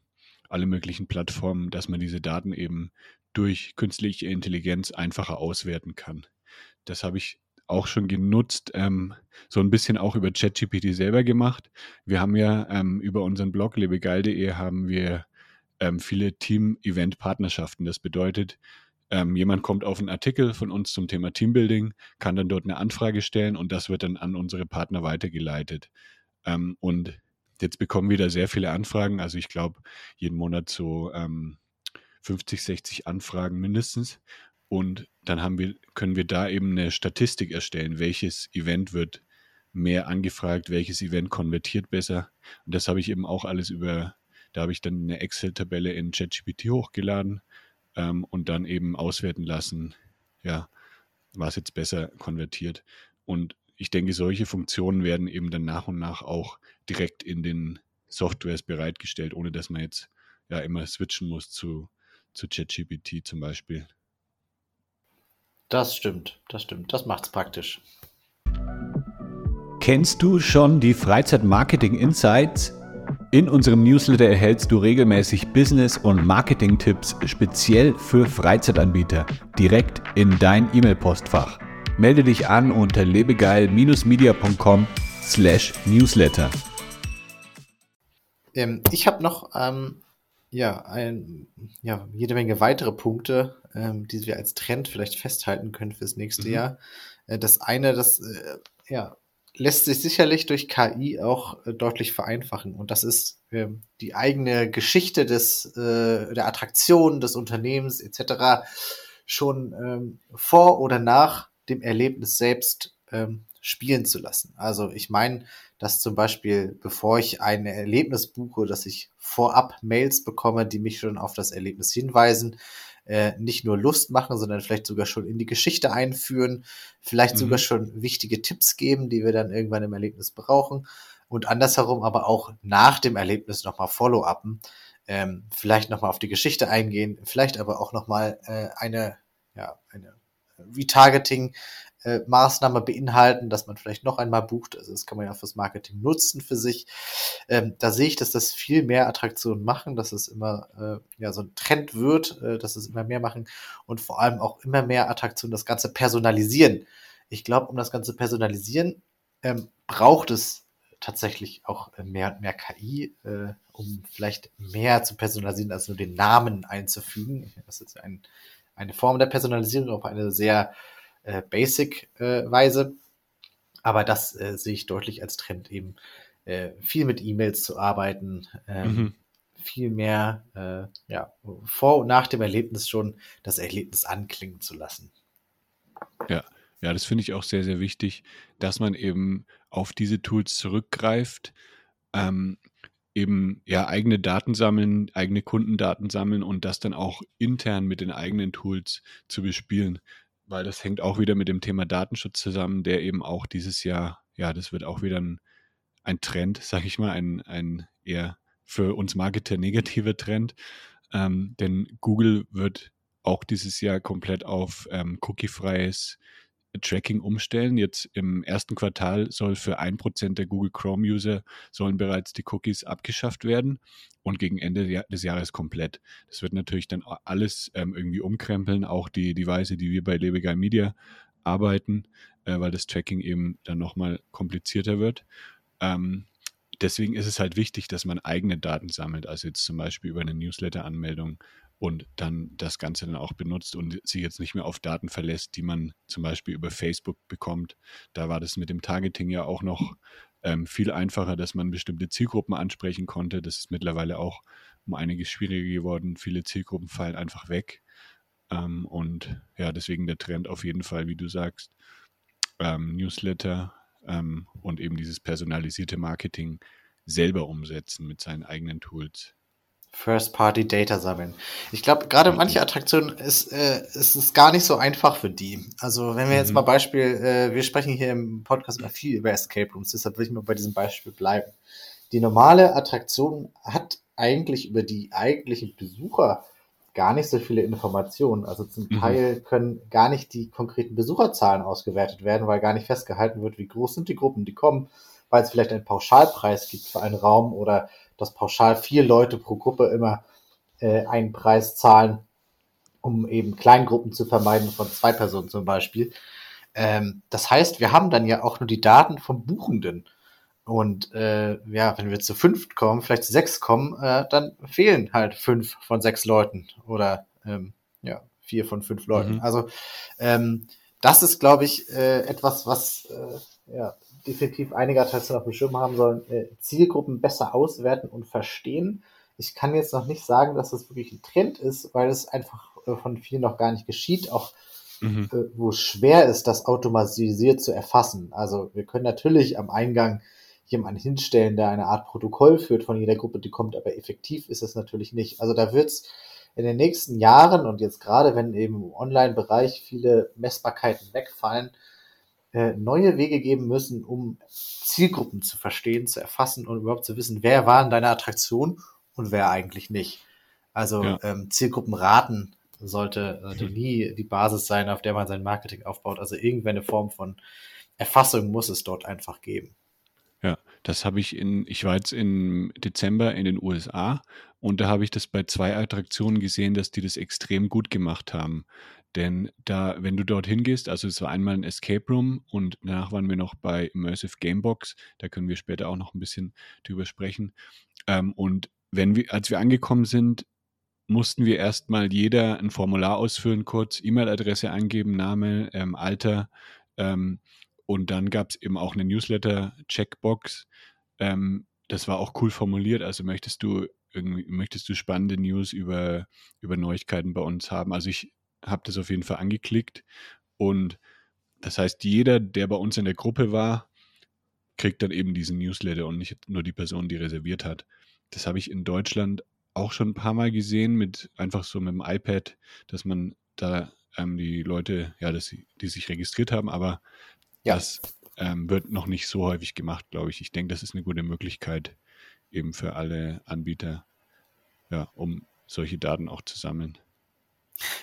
alle möglichen Plattformen, dass man diese Daten eben durch künstliche Intelligenz einfacher auswerten kann. Das habe ich auch schon genutzt, ähm, so ein bisschen auch über ChatGPT selber gemacht. Wir haben ja ähm, über unseren Blog lebegeil.de haben wir ähm, viele Team-Event-Partnerschaften. Das bedeutet, ähm, jemand kommt auf einen Artikel von uns zum Thema Teambuilding, kann dann dort eine Anfrage stellen und das wird dann an unsere Partner weitergeleitet. Ähm, und jetzt bekommen wir da sehr viele Anfragen. Also ich glaube, jeden Monat so ähm, 50, 60 Anfragen mindestens. Und dann haben wir, können wir da eben eine Statistik erstellen, welches Event wird mehr angefragt, welches Event konvertiert besser. Und das habe ich eben auch alles über, da habe ich dann eine Excel-Tabelle in ChatGPT hochgeladen ähm, und dann eben auswerten lassen, ja, was jetzt besser konvertiert. Und ich denke, solche Funktionen werden eben dann nach und nach auch direkt in den Softwares bereitgestellt, ohne dass man jetzt ja immer switchen muss zu, zu ChatGPT zum Beispiel. Das stimmt, das stimmt. Das macht es praktisch. Kennst du schon die Freizeit Marketing Insights? In unserem Newsletter erhältst du regelmäßig Business- und Marketing-Tipps speziell für Freizeitanbieter direkt in dein E-Mail-Postfach. Melde dich an unter lebegeil-media.com/newsletter. Ähm, ich habe noch ähm, ja, ein, ja, jede Menge weitere Punkte, ähm, die wir als Trend vielleicht festhalten können fürs nächste mhm. Jahr. Äh, das eine, das äh, ja, lässt sich sicherlich durch KI auch äh, deutlich vereinfachen. Und das ist äh, die eigene Geschichte des, äh, der Attraktion des Unternehmens etc. schon ähm, vor oder nach dem Erlebnis selbst ähm, spielen zu lassen. Also ich meine, dass zum Beispiel, bevor ich ein Erlebnis buche, dass ich vorab Mails bekomme, die mich schon auf das Erlebnis hinweisen, äh, nicht nur Lust machen, sondern vielleicht sogar schon in die Geschichte einführen, vielleicht mhm. sogar schon wichtige Tipps geben, die wir dann irgendwann im Erlebnis brauchen und andersherum aber auch nach dem Erlebnis nochmal Follow-upen, ähm, vielleicht nochmal auf die Geschichte eingehen, vielleicht aber auch nochmal äh, eine, ja, eine Retargeting äh, Maßnahme beinhalten, dass man vielleicht noch einmal bucht. Also das kann man ja fürs Marketing nutzen für sich. Ähm, da sehe ich, dass das viel mehr Attraktionen machen, dass es immer äh, ja so ein Trend wird, äh, dass es immer mehr machen und vor allem auch immer mehr Attraktionen das Ganze personalisieren. Ich glaube, um das Ganze personalisieren, ähm, braucht es tatsächlich auch mehr und mehr KI, äh, um vielleicht mehr zu personalisieren, als nur den Namen einzufügen. Das ist ein, eine Form der Personalisierung auf eine sehr äh, Basic-Weise. Äh, Aber das äh, sehe ich deutlich als Trend eben, äh, viel mit E-Mails zu arbeiten, ähm, mhm. viel mehr ja, vor und nach dem Erlebnis schon das Erlebnis anklingen zu lassen. Ja, ja, das finde ich auch sehr, sehr wichtig, dass man eben auf diese Tools zurückgreift, ähm, eben ja eigene Daten sammeln, eigene Kundendaten sammeln und das dann auch intern mit den eigenen Tools zu bespielen weil das hängt auch wieder mit dem Thema Datenschutz zusammen, der eben auch dieses Jahr, ja, das wird auch wieder ein, ein Trend, sag ich mal, ein, ein eher für uns Marketer negativer Trend. Ähm, denn Google wird auch dieses Jahr komplett auf ähm, cookiefreies Tracking umstellen. Jetzt im ersten Quartal soll für ein Prozent der Google Chrome-User sollen bereits die Cookies abgeschafft werden und gegen Ende des Jahres komplett. Das wird natürlich dann alles ähm, irgendwie umkrempeln, auch die, Weise, die wir bei Lebegeil Media arbeiten, äh, weil das Tracking eben dann nochmal komplizierter wird. Ähm, deswegen ist es halt wichtig, dass man eigene Daten sammelt, also jetzt zum Beispiel über eine Newsletter-Anmeldung und dann das Ganze dann auch benutzt und sich jetzt nicht mehr auf Daten verlässt, die man zum Beispiel über Facebook bekommt. Da war das mit dem Targeting ja auch noch ähm, viel einfacher, dass man bestimmte Zielgruppen ansprechen konnte. Das ist mittlerweile auch um einiges schwieriger geworden. Viele Zielgruppen fallen einfach weg. Ähm, und ja, deswegen der Trend auf jeden Fall, wie du sagst, ähm, Newsletter ähm, und eben dieses personalisierte Marketing selber umsetzen mit seinen eigenen Tools. First-Party-Data sammeln. Ich glaube, gerade manche Attraktionen ist, äh, ist es gar nicht so einfach für die. Also wenn wir jetzt mhm. mal Beispiel, äh, wir sprechen hier im Podcast immer viel über Escape Rooms, deshalb will ich mal bei diesem Beispiel bleiben. Die normale Attraktion hat eigentlich über die eigentlichen Besucher gar nicht so viele Informationen. Also zum mhm. Teil können gar nicht die konkreten Besucherzahlen ausgewertet werden, weil gar nicht festgehalten wird, wie groß sind die Gruppen, die kommen, weil es vielleicht einen Pauschalpreis gibt für einen Raum oder dass pauschal vier Leute pro Gruppe immer äh, einen Preis zahlen, um eben Kleingruppen zu vermeiden von zwei Personen zum Beispiel. Ähm, das heißt, wir haben dann ja auch nur die Daten vom Buchenden. Und äh, ja, wenn wir zu fünf kommen, vielleicht zu sechs kommen, äh, dann fehlen halt fünf von sechs Leuten oder ähm, ja, vier von fünf Leuten. Mhm. Also ähm, das ist, glaube ich, äh, etwas, was äh, ja, definitiv einige Attraktionen auf dem Schirm haben sollen, äh, Zielgruppen besser auswerten und verstehen. Ich kann jetzt noch nicht sagen, dass das wirklich ein Trend ist, weil es einfach äh, von vielen noch gar nicht geschieht, auch mhm. äh, wo es schwer ist, das automatisiert zu erfassen. Also wir können natürlich am Eingang jemanden hinstellen, der eine Art Protokoll führt von jeder Gruppe, die kommt, aber effektiv ist es natürlich nicht. Also da wird es in den nächsten Jahren und jetzt gerade, wenn eben im Online-Bereich viele Messbarkeiten wegfallen, neue Wege geben müssen, um Zielgruppen zu verstehen, zu erfassen und überhaupt zu wissen, wer war in deiner Attraktion und wer eigentlich nicht. Also ja. ähm, Zielgruppenraten sollte, sollte nie die Basis sein, auf der man sein Marketing aufbaut. Also irgendeine Form von Erfassung muss es dort einfach geben. Ja, das habe ich in, ich war jetzt im Dezember in den USA und da habe ich das bei zwei Attraktionen gesehen, dass die das extrem gut gemacht haben. Denn da, wenn du dorthin gehst, also es war einmal ein Escape Room und danach waren wir noch bei Immersive Gamebox, da können wir später auch noch ein bisschen drüber sprechen. Ähm, und wenn wir, als wir angekommen sind, mussten wir erstmal jeder ein Formular ausfüllen, kurz E-Mail-Adresse angeben, Name, ähm, Alter. Ähm, und dann gab es eben auch eine Newsletter-Checkbox. Ähm, das war auch cool formuliert. Also möchtest du irgendwie, möchtest du spannende News über, über Neuigkeiten bei uns haben? Also ich habe das auf jeden Fall angeklickt und das heißt, jeder, der bei uns in der Gruppe war, kriegt dann eben diesen Newsletter und nicht nur die Person, die reserviert hat. Das habe ich in Deutschland auch schon ein paar Mal gesehen, mit einfach so mit dem iPad, dass man da ähm, die Leute, ja, dass sie, die sich registriert haben, aber ja. das ähm, wird noch nicht so häufig gemacht, glaube ich. Ich denke, das ist eine gute Möglichkeit eben für alle Anbieter, ja, um solche Daten auch zu sammeln.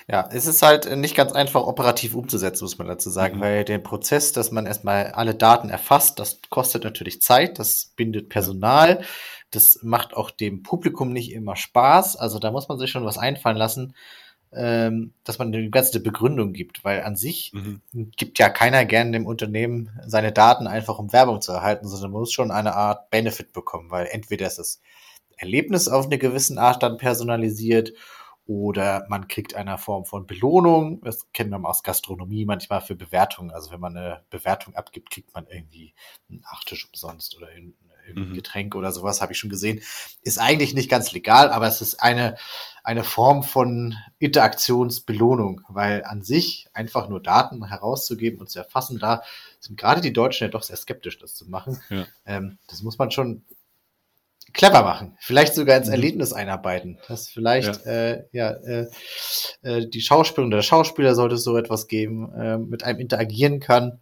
Ja, es ist halt nicht ganz einfach operativ umzusetzen, muss man dazu sagen, mhm. weil der Prozess, dass man erstmal alle Daten erfasst, das kostet natürlich Zeit, das bindet Personal, das macht auch dem Publikum nicht immer Spaß. Also da muss man sich schon was einfallen lassen, ähm, dass man dem Ganze eine Begründung gibt, weil an sich mhm. gibt ja keiner gern dem Unternehmen seine Daten einfach um Werbung zu erhalten, sondern man muss schon eine Art Benefit bekommen, weil entweder ist das Erlebnis auf eine gewisse Art dann personalisiert oder man kriegt eine Form von Belohnung. Das kennen wir mal aus Gastronomie manchmal für Bewertungen. Also wenn man eine Bewertung abgibt, kriegt man irgendwie einen Nachtisch umsonst oder ein mhm. Getränk oder sowas, habe ich schon gesehen. Ist eigentlich nicht ganz legal, aber es ist eine, eine Form von Interaktionsbelohnung, weil an sich einfach nur Daten herauszugeben und zu erfassen, da sind gerade die Deutschen ja doch sehr skeptisch, das zu machen. Ja. Ähm, das muss man schon clever machen, vielleicht sogar ins mhm. Erlebnis einarbeiten, dass vielleicht ja, äh, ja äh, äh, die Schauspielerin oder der Schauspieler sollte es so etwas geben, äh, mit einem interagieren kann.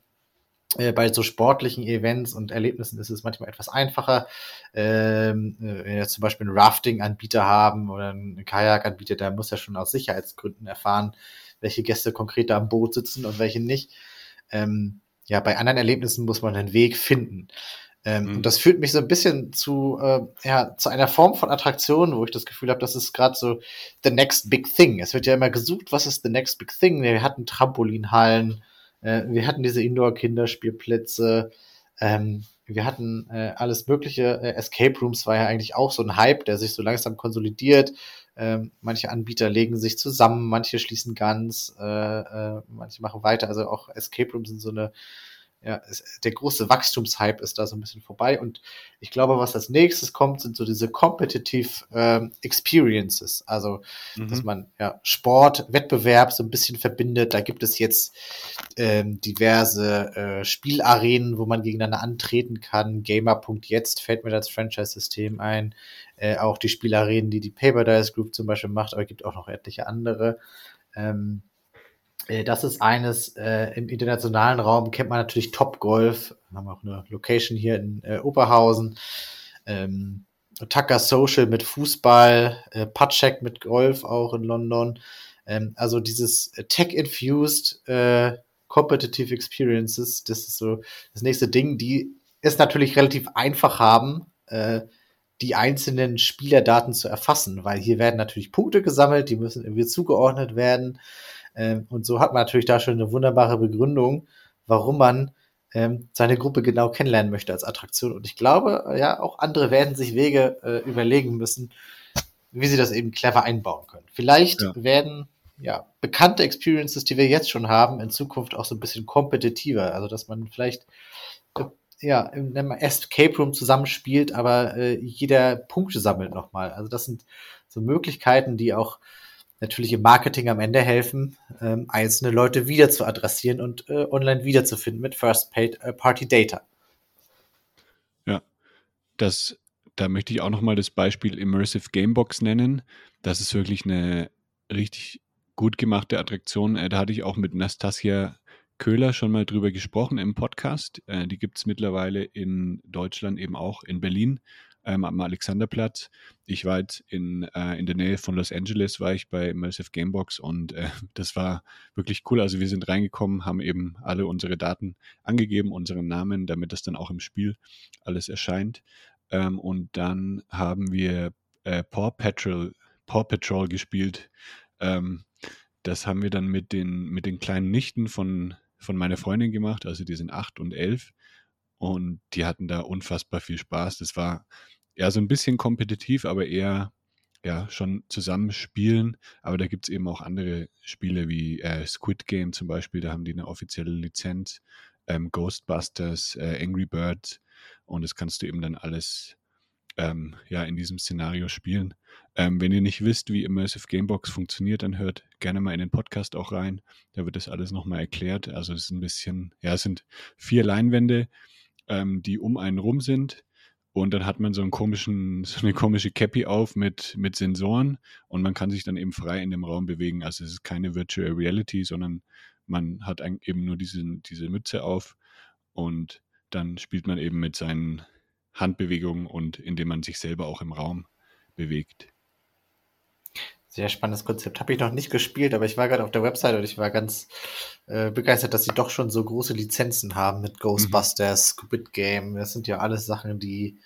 Äh, bei so sportlichen Events und Erlebnissen ist es manchmal etwas einfacher. Ähm, äh, wenn wir zum Beispiel einen Rafting-Anbieter haben oder einen Kajak-Anbieter, der muss ja schon aus Sicherheitsgründen erfahren, welche Gäste konkret da am Boot sitzen und welche nicht. Ähm, ja, bei anderen Erlebnissen muss man einen Weg finden. Ähm, mhm. Und das führt mich so ein bisschen zu, äh, ja, zu einer Form von Attraktion, wo ich das Gefühl habe, das ist gerade so the next big thing. Es wird ja immer gesucht, was ist the next big thing? Wir hatten Trampolinhallen, äh, wir hatten diese Indoor-Kinderspielplätze, ähm, wir hatten äh, alles mögliche. Äh, Escape Rooms war ja eigentlich auch so ein Hype, der sich so langsam konsolidiert. Ähm, manche Anbieter legen sich zusammen, manche schließen ganz, äh, äh, manche machen weiter. Also auch Escape Rooms sind so eine ja, der große Wachstumshype ist da so ein bisschen vorbei. Und ich glaube, was als nächstes kommt, sind so diese Competitive ähm, Experiences. Also, mhm. dass man ja Sport, Wettbewerb so ein bisschen verbindet. Da gibt es jetzt ähm, diverse äh, Spielarenen, wo man gegeneinander antreten kann. Gamer.jetzt fällt mir das Franchise-System ein. Äh, auch die Spielarenen, die die Paper Dice Group zum Beispiel macht, aber es gibt auch noch etliche andere. Ähm, äh, das ist eines, äh, im internationalen Raum kennt man natürlich Top Golf. Wir haben auch eine Location hier in äh, Oberhausen. Ähm, Tucker Social mit Fußball, äh, Putcheck mit Golf auch in London. Ähm, also dieses Tech-infused äh, Competitive Experiences, das ist so das nächste Ding, die es natürlich relativ einfach haben, äh, die einzelnen Spielerdaten zu erfassen, weil hier werden natürlich Punkte gesammelt, die müssen irgendwie zugeordnet werden. Ähm, und so hat man natürlich da schon eine wunderbare Begründung, warum man ähm, seine Gruppe genau kennenlernen möchte als Attraktion. Und ich glaube, ja, auch andere werden sich Wege äh, überlegen müssen, wie sie das eben clever einbauen können. Vielleicht ja. werden ja bekannte Experiences, die wir jetzt schon haben, in Zukunft auch so ein bisschen kompetitiver. Also dass man vielleicht ja in einem Escape Room zusammenspielt, aber äh, jeder Punkte sammelt nochmal. Also das sind so Möglichkeiten, die auch natürlich im Marketing am Ende helfen, ähm, einzelne Leute wieder zu adressieren und äh, online wiederzufinden mit First-Party-Data. Äh, ja, das, da möchte ich auch nochmal das Beispiel Immersive Gamebox nennen. Das ist wirklich eine richtig gut gemachte Attraktion. Äh, da hatte ich auch mit Nastasia Köhler schon mal drüber gesprochen im Podcast. Äh, die gibt es mittlerweile in Deutschland eben auch in Berlin ähm, am Alexanderplatz. Ich war jetzt in, äh, in der Nähe von Los Angeles, war ich bei Immersive Gamebox und äh, das war wirklich cool. Also wir sind reingekommen, haben eben alle unsere Daten angegeben, unseren Namen, damit das dann auch im Spiel alles erscheint. Ähm, und dann haben wir äh, Paw Patrol, Paw Patrol gespielt. Ähm, das haben wir dann mit den, mit den kleinen Nichten von, von meiner Freundin gemacht, also die sind acht und elf. Und die hatten da unfassbar viel Spaß. Das war ja so ein bisschen kompetitiv, aber eher ja schon zusammenspielen. Aber da gibt es eben auch andere Spiele wie äh, Squid Game zum Beispiel, da haben die eine offizielle Lizenz. Ähm, Ghostbusters, äh, Angry Birds und das kannst du eben dann alles ähm, ja, in diesem Szenario spielen. Ähm, wenn ihr nicht wisst, wie Immersive Gamebox funktioniert, dann hört gerne mal in den Podcast auch rein. Da wird das alles nochmal erklärt. Also es ist ein bisschen, ja, es sind vier Leinwände, ähm, die um einen rum sind. Und dann hat man so einen komischen, so eine komische Cappy auf mit, mit Sensoren und man kann sich dann eben frei in dem Raum bewegen. Also es ist keine Virtual Reality, sondern man hat eben nur diese, diese Mütze auf und dann spielt man eben mit seinen Handbewegungen und indem man sich selber auch im Raum bewegt. Sehr spannendes Konzept. Habe ich noch nicht gespielt, aber ich war gerade auf der Website und ich war ganz äh, begeistert, dass sie doch schon so große Lizenzen haben mit Ghostbusters, mhm. Squid Game. Das sind ja alles Sachen, die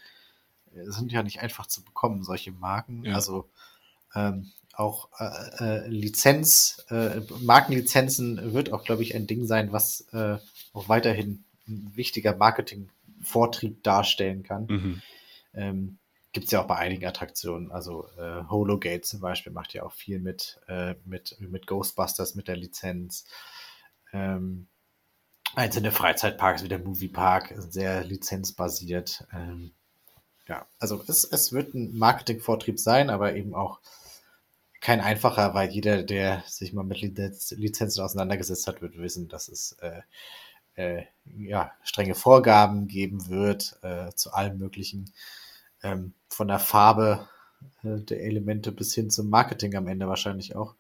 äh, sind ja nicht einfach zu bekommen, solche Marken. Ja. Also ähm, auch äh, äh, Lizenz, äh, Markenlizenzen wird auch, glaube ich, ein Ding sein, was äh, auch weiterhin ein wichtiger Marketingvortrieb darstellen kann. Mhm. Ähm, Gibt es ja auch bei einigen Attraktionen. Also äh, Hologate zum Beispiel macht ja auch viel mit, äh, mit, mit Ghostbusters, mit der Lizenz. Ähm, einzelne Freizeitparks wie der Moviepark sind sehr lizenzbasiert. Ähm, ja, also es, es wird ein Marketingvortrieb sein, aber eben auch kein einfacher, weil jeder, der sich mal mit Lizenzen auseinandergesetzt hat, wird wissen, dass es äh, äh, ja, strenge Vorgaben geben wird äh, zu allem Möglichen. Ähm, von der Farbe äh, der Elemente bis hin zum Marketing am Ende wahrscheinlich auch.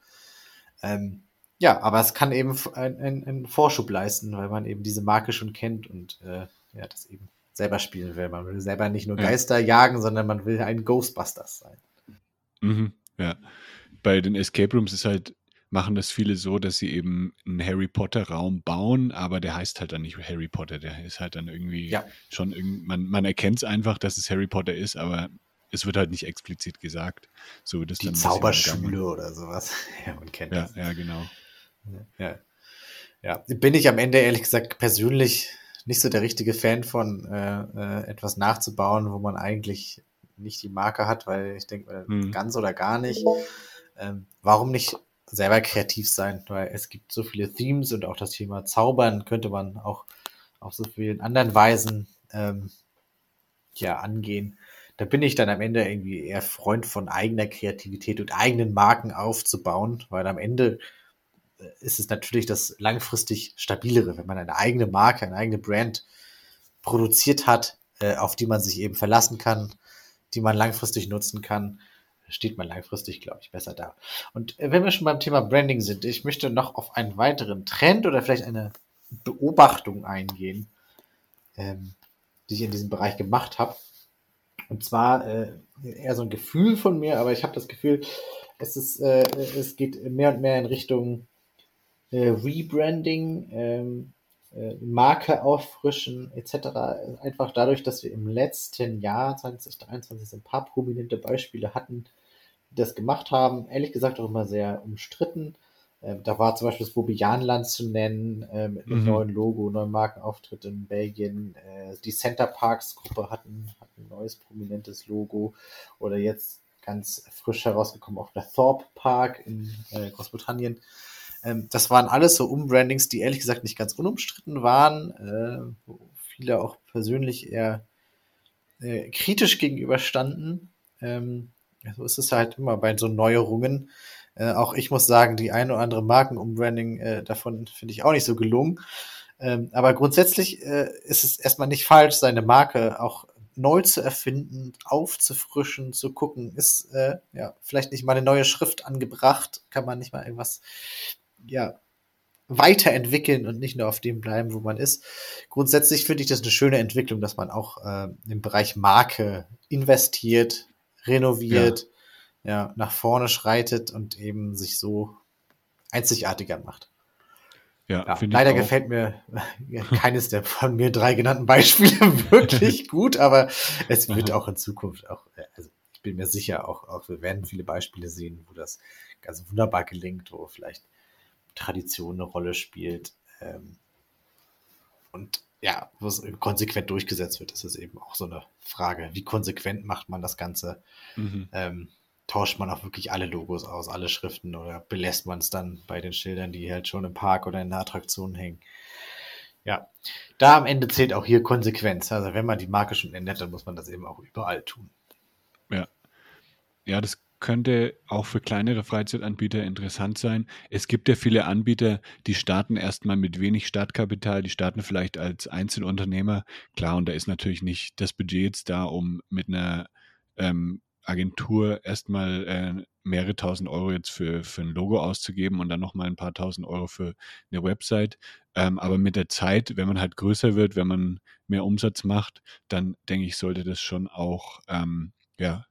Ähm, ja, aber es kann eben einen Vorschub leisten, weil man eben diese Marke schon kennt und äh, ja, das eben selber spielen will. Man will selber nicht nur Geister ja. jagen, sondern man will ein Ghostbusters sein. Mhm, ja. Bei den Escape Rooms ist halt machen das viele so, dass sie eben einen Harry Potter-Raum bauen, aber der heißt halt dann nicht Harry Potter, der ist halt dann irgendwie ja. schon, irgend, man, man erkennt es einfach, dass es Harry Potter ist, aber es wird halt nicht explizit gesagt. So wird es Die dann Zauberschule oder sowas. Ja, man kennt ja, das. Ja, genau. Ja. ja, bin ich am Ende ehrlich gesagt persönlich nicht so der richtige Fan von äh, äh, etwas nachzubauen, wo man eigentlich nicht die Marke hat, weil ich denke, hm. ganz oder gar nicht. Ähm, warum nicht selber kreativ sein, weil es gibt so viele Themes und auch das Thema Zaubern könnte man auch auf so vielen anderen Weisen ähm, ja angehen. Da bin ich dann am Ende irgendwie eher Freund von eigener Kreativität und eigenen Marken aufzubauen, weil am Ende äh, ist es natürlich das langfristig stabilere, wenn man eine eigene Marke, eine eigene Brand produziert hat, äh, auf die man sich eben verlassen kann, die man langfristig nutzen kann steht man langfristig, glaube ich, besser da. Und äh, wenn wir schon beim Thema Branding sind, ich möchte noch auf einen weiteren Trend oder vielleicht eine Beobachtung eingehen, ähm, die ich in diesem Bereich gemacht habe. Und zwar äh, eher so ein Gefühl von mir, aber ich habe das Gefühl, es ist, äh, es geht mehr und mehr in Richtung äh, Rebranding, ähm, äh, Marke auffrischen etc. Einfach dadurch, dass wir im letzten Jahr 2023 ein paar prominente Beispiele hatten, die das gemacht haben. Ehrlich gesagt auch immer sehr umstritten. Ähm, da war zum Beispiel das Bobianland zu nennen, äh, mit einem mhm. neuen Logo, neuen Markenauftritt in Belgien. Äh, die Center Parks Gruppe hat ein, hat ein neues prominentes Logo. Oder jetzt ganz frisch herausgekommen auch der Thorpe Park in äh, Großbritannien. Ähm, das waren alles so Umbrandings, die ehrlich gesagt nicht ganz unumstritten waren, äh, wo viele auch persönlich eher äh, kritisch gegenüberstanden. Ähm, so ist es halt immer bei so Neuerungen. Äh, auch ich muss sagen, die ein oder andere Markenumbranding äh, davon finde ich auch nicht so gelungen. Ähm, aber grundsätzlich äh, ist es erstmal nicht falsch, seine Marke auch neu zu erfinden, aufzufrischen, zu gucken, ist äh, ja vielleicht nicht mal eine neue Schrift angebracht, kann man nicht mal irgendwas ja, weiterentwickeln und nicht nur auf dem bleiben, wo man ist. Grundsätzlich finde ich das eine schöne Entwicklung, dass man auch äh, im Bereich Marke investiert, renoviert, ja. ja, nach vorne schreitet und eben sich so einzigartiger macht. Ja, ja leider gefällt mir keines der von mir drei genannten Beispiele wirklich gut, aber es wird auch in Zukunft auch, äh, also ich bin mir sicher, auch, auch wir werden viele Beispiele sehen, wo das ganz wunderbar gelingt, wo vielleicht Tradition eine Rolle spielt. Ähm, und ja, wo es konsequent durchgesetzt wird, ist es eben auch so eine Frage. Wie konsequent macht man das Ganze? Mhm. Ähm, tauscht man auch wirklich alle Logos aus, alle Schriften oder belässt man es dann bei den Schildern, die halt schon im Park oder in der Attraktion hängen? Ja, da am Ende zählt auch hier Konsequenz. Also wenn man die Marke schon ändert, dann muss man das eben auch überall tun. Ja. Ja, das könnte auch für kleinere Freizeitanbieter interessant sein. Es gibt ja viele Anbieter, die starten erstmal mit wenig Startkapital, die starten vielleicht als Einzelunternehmer. Klar, und da ist natürlich nicht das Budget jetzt da, um mit einer ähm, Agentur erstmal äh, mehrere tausend Euro jetzt für, für ein Logo auszugeben und dann nochmal ein paar tausend Euro für eine Website. Ähm, aber mit der Zeit, wenn man halt größer wird, wenn man mehr Umsatz macht, dann denke ich, sollte das schon auch ähm, ja,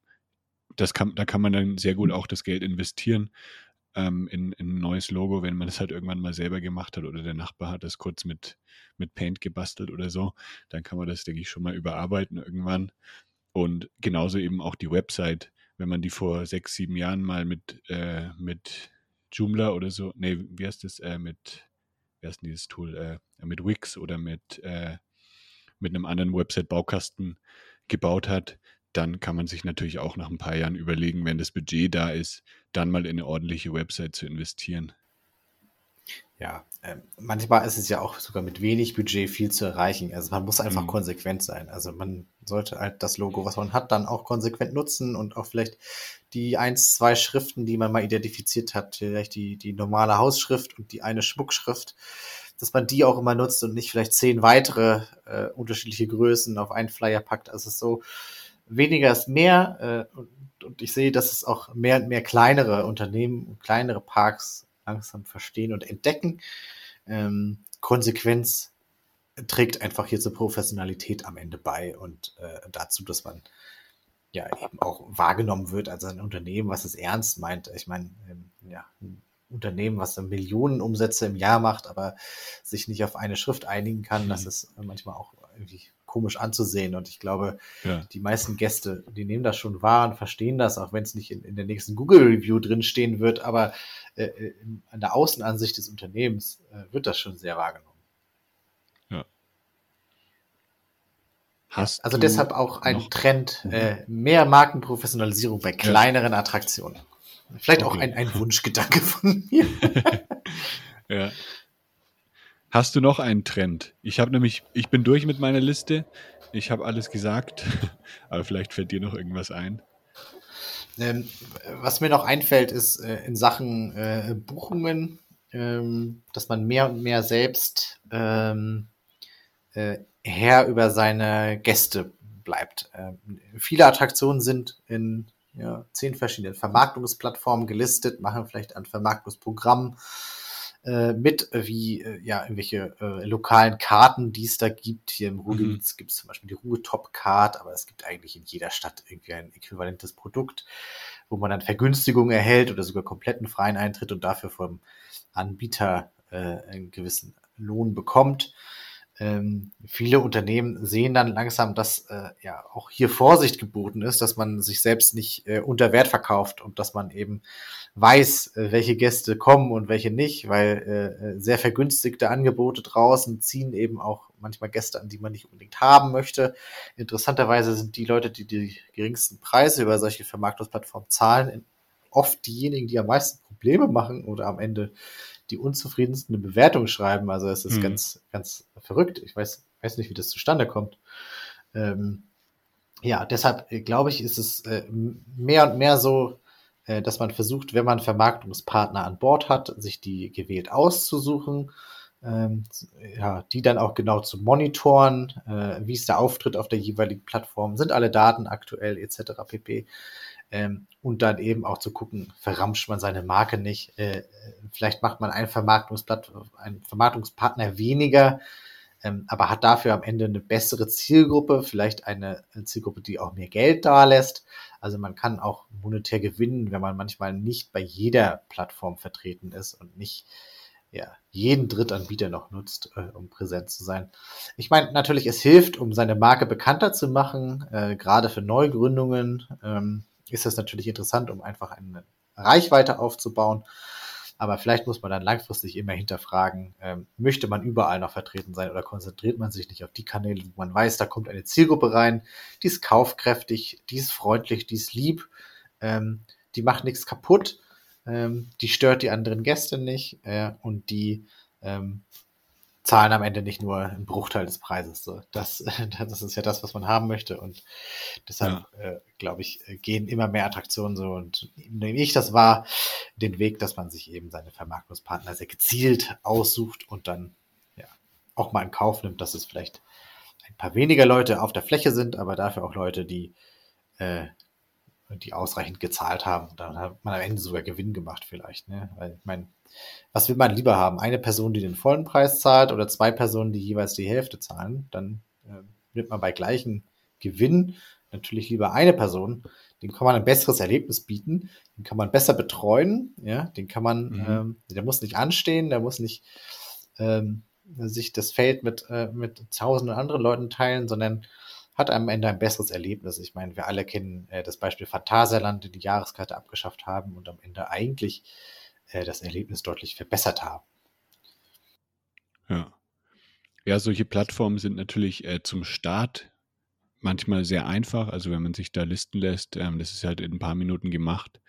das kann, da kann man dann sehr gut auch das Geld investieren ähm, in, in, ein neues Logo, wenn man das halt irgendwann mal selber gemacht hat oder der Nachbar hat das kurz mit, mit Paint gebastelt oder so. Dann kann man das, denke ich, schon mal überarbeiten irgendwann. Und genauso eben auch die Website, wenn man die vor sechs, sieben Jahren mal mit, äh, mit Joomla oder so, nee, wie heißt das, äh, mit, wie heißt denn dieses Tool, äh, mit Wix oder mit, äh, mit einem anderen Website-Baukasten gebaut hat, dann kann man sich natürlich auch nach ein paar Jahren überlegen, wenn das Budget da ist, dann mal in eine ordentliche Website zu investieren. Ja, äh, manchmal ist es ja auch sogar mit wenig Budget viel zu erreichen. Also man muss einfach mhm. konsequent sein. Also man sollte halt das Logo, was man hat, dann auch konsequent nutzen und auch vielleicht die eins, zwei Schriften, die man mal identifiziert hat, vielleicht die, die normale Hausschrift und die eine Schmuckschrift, dass man die auch immer nutzt und nicht vielleicht zehn weitere äh, unterschiedliche Größen auf einen Flyer packt. Also so, weniger ist mehr. Äh, und, und, ich sehe, dass es auch mehr und mehr kleinere Unternehmen und kleinere Parks langsam verstehen und entdecken. Ähm, Konsequenz trägt einfach hier zur Professionalität am Ende bei und äh, dazu, dass man ja eben auch wahrgenommen wird als ein Unternehmen, was es ernst meint. Ich meine, ähm, ja, ein Unternehmen, was Millionen Umsätze im Jahr macht, aber sich nicht auf eine Schrift einigen kann, mhm. das ist manchmal auch irgendwie komisch anzusehen. Und ich glaube, ja. die meisten Gäste, die nehmen das schon wahr und verstehen das, auch wenn es nicht in, in, der nächsten Google-Review drinstehen wird, aber äh, äh an der Außenansicht des Unternehmens äh, wird das schon sehr wahrgenommen. Ja. Hast also deshalb auch ein Trend, äh, mehr Markenprofessionalisierung bei kleineren ja. Attraktionen. Vielleicht okay. auch ein, ein Wunschgedanke von mir. ja. Hast du noch einen Trend? Ich habe nämlich, ich bin durch mit meiner Liste. Ich habe alles gesagt, aber vielleicht fällt dir noch irgendwas ein. Ähm, was mir noch einfällt, ist äh, in Sachen äh, Buchungen, ähm, dass man mehr und mehr selbst ähm, äh, Herr über seine Gäste bleibt. Ähm, viele Attraktionen sind in ja, zehn verschiedenen Vermarktungsplattformen gelistet, machen vielleicht ein Vermarktungsprogramm äh, mit, äh, wie äh, ja, irgendwelche äh, lokalen Karten, die es da gibt. Hier im Ruhrgebiet mhm. gibt es zum Beispiel die Ruhe-Top-Card, aber es gibt eigentlich in jeder Stadt irgendwie ein äquivalentes Produkt, wo man dann Vergünstigungen erhält oder sogar kompletten freien Eintritt und dafür vom Anbieter äh, einen gewissen Lohn bekommt. Ähm, viele Unternehmen sehen dann langsam, dass äh, ja auch hier Vorsicht geboten ist, dass man sich selbst nicht äh, unter Wert verkauft und dass man eben weiß, äh, welche Gäste kommen und welche nicht, weil äh, äh, sehr vergünstigte Angebote draußen ziehen eben auch manchmal Gäste an, die man nicht unbedingt haben möchte. Interessanterweise sind die Leute, die die geringsten Preise über solche Vermarktungsplattformen zahlen, oft diejenigen, die am meisten Probleme machen oder am Ende die unzufriedensten Bewertungen schreiben. Also es ist mhm. ganz, ganz verrückt. Ich weiß, weiß nicht, wie das zustande kommt. Ähm, ja, deshalb äh, glaube ich, ist es äh, mehr und mehr so, äh, dass man versucht, wenn man Vermarktungspartner an Bord hat, sich die gewählt auszusuchen, ähm, ja, die dann auch genau zu monitoren, äh, wie ist der Auftritt auf der jeweiligen Plattform, sind alle Daten aktuell etc. pp. Ähm, und dann eben auch zu gucken, verramscht man seine Marke nicht. Äh, vielleicht macht man einen, Vermarktungsblatt, einen Vermarktungspartner weniger, ähm, aber hat dafür am Ende eine bessere Zielgruppe, vielleicht eine Zielgruppe, die auch mehr Geld da lässt. Also man kann auch monetär gewinnen, wenn man manchmal nicht bei jeder Plattform vertreten ist und nicht ja, jeden Drittanbieter noch nutzt, äh, um präsent zu sein. Ich meine, natürlich, es hilft, um seine Marke bekannter zu machen, äh, gerade für Neugründungen ähm, ist das natürlich interessant, um einfach eine Reichweite aufzubauen. Aber vielleicht muss man dann langfristig immer hinterfragen, ähm, möchte man überall noch vertreten sein oder konzentriert man sich nicht auf die Kanäle, wo man weiß, da kommt eine Zielgruppe rein, die ist kaufkräftig, die ist freundlich, die ist lieb, ähm, die macht nichts kaputt, ähm, die stört die anderen Gäste nicht äh, und die ähm, zahlen am Ende nicht nur einen Bruchteil des Preises. So. Das, das ist ja das, was man haben möchte. Und deshalb, ja. äh, glaube ich, gehen immer mehr Attraktionen so. Und nehme ich das war den Weg, dass man sich eben seine Vermarktungspartner sehr gezielt aussucht und dann ja, auch mal in Kauf nimmt, dass es vielleicht ein paar weniger Leute auf der Fläche sind, aber dafür auch Leute, die, äh, die ausreichend gezahlt haben. Dann hat man am Ende sogar Gewinn gemacht vielleicht. Ne? Weil ich meine, was will man lieber haben? Eine Person, die den vollen Preis zahlt oder zwei Personen, die jeweils die Hälfte zahlen? Dann äh, wird man bei gleichem Gewinn natürlich lieber eine Person. Den kann man ein besseres Erlebnis bieten, den kann man besser betreuen, ja, den kann man, mhm. ähm, der muss nicht anstehen, der muss nicht ähm, sich das Feld mit, äh, mit tausenden anderen Leuten teilen, sondern hat am Ende ein besseres Erlebnis. Ich meine, wir alle kennen äh, das Beispiel Phantasialand, die die Jahreskarte abgeschafft haben und am Ende eigentlich äh, das Erlebnis deutlich verbessert haben. Ja. Ja, solche Plattformen sind natürlich äh, zum Start manchmal sehr einfach. Also wenn man sich da listen lässt, ähm, das ist halt in ein paar Minuten gemacht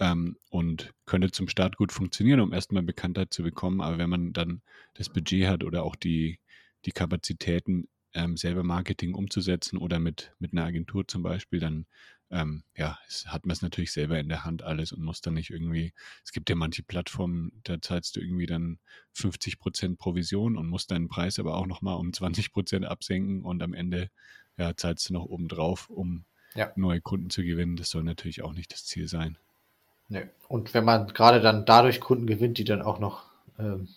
ähm, und könnte zum Start gut funktionieren, um erstmal Bekanntheit zu bekommen. Aber wenn man dann das Budget hat oder auch die, die Kapazitäten, ähm, selber Marketing umzusetzen oder mit, mit einer Agentur zum Beispiel, dann ähm, ja, es, hat man es natürlich selber in der Hand alles und muss dann nicht irgendwie, es gibt ja manche Plattformen, da zahlst du irgendwie dann 50 Prozent Provision und musst deinen Preis aber auch nochmal um 20 Prozent absenken und am Ende ja, zahlst du noch oben drauf, um ja. neue Kunden zu gewinnen. Das soll natürlich auch nicht das Ziel sein. Nee. Und wenn man gerade dann dadurch Kunden gewinnt, die dann auch noch ähm,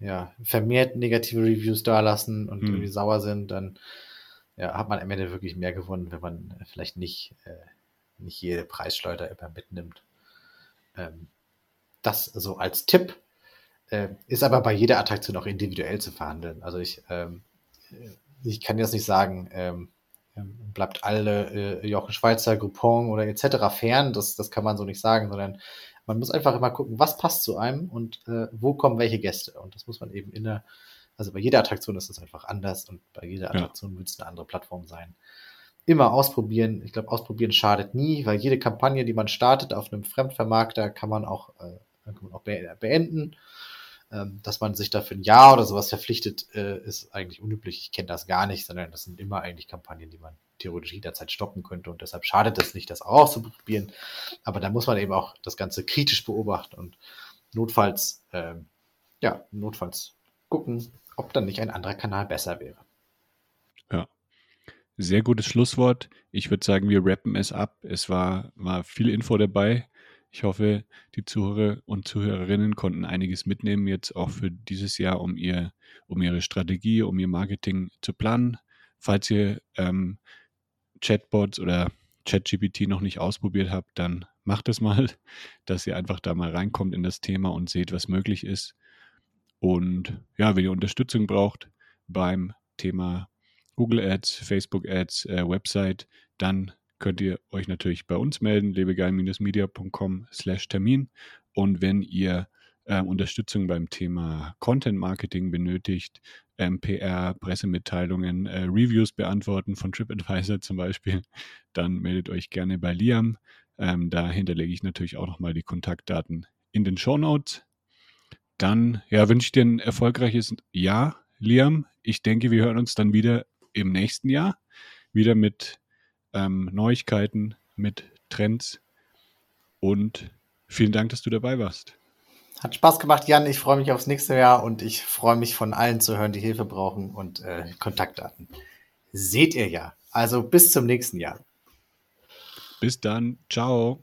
ja, vermehrt negative Reviews dalassen und hm. irgendwie sauer sind, dann ja, hat man am Ende wirklich mehr gewonnen, wenn man vielleicht nicht, äh, nicht jede Preisschleuder immer mitnimmt. Ähm, das so als Tipp. Äh, ist aber bei jeder Attraktion auch individuell zu verhandeln. Also ich, ähm, ich kann jetzt nicht sagen, ähm, ähm, bleibt alle äh, Jochen Schweizer, Groupon oder etc. fern. Das, das kann man so nicht sagen, sondern man muss einfach immer gucken, was passt zu einem und äh, wo kommen welche Gäste. Und das muss man eben in der also bei jeder Attraktion ist es einfach anders und bei jeder Attraktion ja. wird es eine andere Plattform sein. Immer ausprobieren. Ich glaube, ausprobieren schadet nie, weil jede Kampagne, die man startet auf einem Fremdvermarkter, kann man auch, äh, kann man auch beenden. Ähm, dass man sich dafür ein Jahr oder sowas verpflichtet, äh, ist eigentlich unüblich. Ich kenne das gar nicht, sondern das sind immer eigentlich Kampagnen, die man theoretisch jederzeit stoppen könnte und deshalb schadet es nicht, das auch auszuprobieren. Aber da muss man eben auch das Ganze kritisch beobachten und notfalls, äh, ja, notfalls gucken, ob dann nicht ein anderer Kanal besser wäre. Ja. Sehr gutes Schlusswort. Ich würde sagen, wir rappen es ab. Es war, war viel Info dabei. Ich hoffe, die Zuhörer und Zuhörerinnen konnten einiges mitnehmen, jetzt auch für dieses Jahr, um, ihr, um ihre Strategie, um ihr Marketing zu planen. Falls ihr ähm, Chatbots oder ChatGPT noch nicht ausprobiert habt, dann macht es mal, dass ihr einfach da mal reinkommt in das Thema und seht, was möglich ist. Und ja, wenn ihr Unterstützung braucht beim Thema Google Ads, Facebook Ads, äh, Website, dann könnt ihr euch natürlich bei uns melden, lebegeil-media.com slash Termin. Und wenn ihr äh, Unterstützung beim Thema Content Marketing benötigt, ähm, PR, Pressemitteilungen, äh, Reviews beantworten von TripAdvisor zum Beispiel, dann meldet euch gerne bei Liam. Ähm, da hinterlege ich natürlich auch nochmal die Kontaktdaten in den Show Notes. Dann ja, wünsche ich dir ein erfolgreiches Jahr, Liam. Ich denke, wir hören uns dann wieder im nächsten Jahr. Wieder mit ähm, Neuigkeiten, mit Trends. Und vielen Dank, dass du dabei warst. Hat Spaß gemacht, Jan. Ich freue mich aufs nächste Jahr und ich freue mich von allen zu hören, die Hilfe brauchen und äh, Kontaktdaten. Seht ihr ja. Also bis zum nächsten Jahr. Bis dann. Ciao.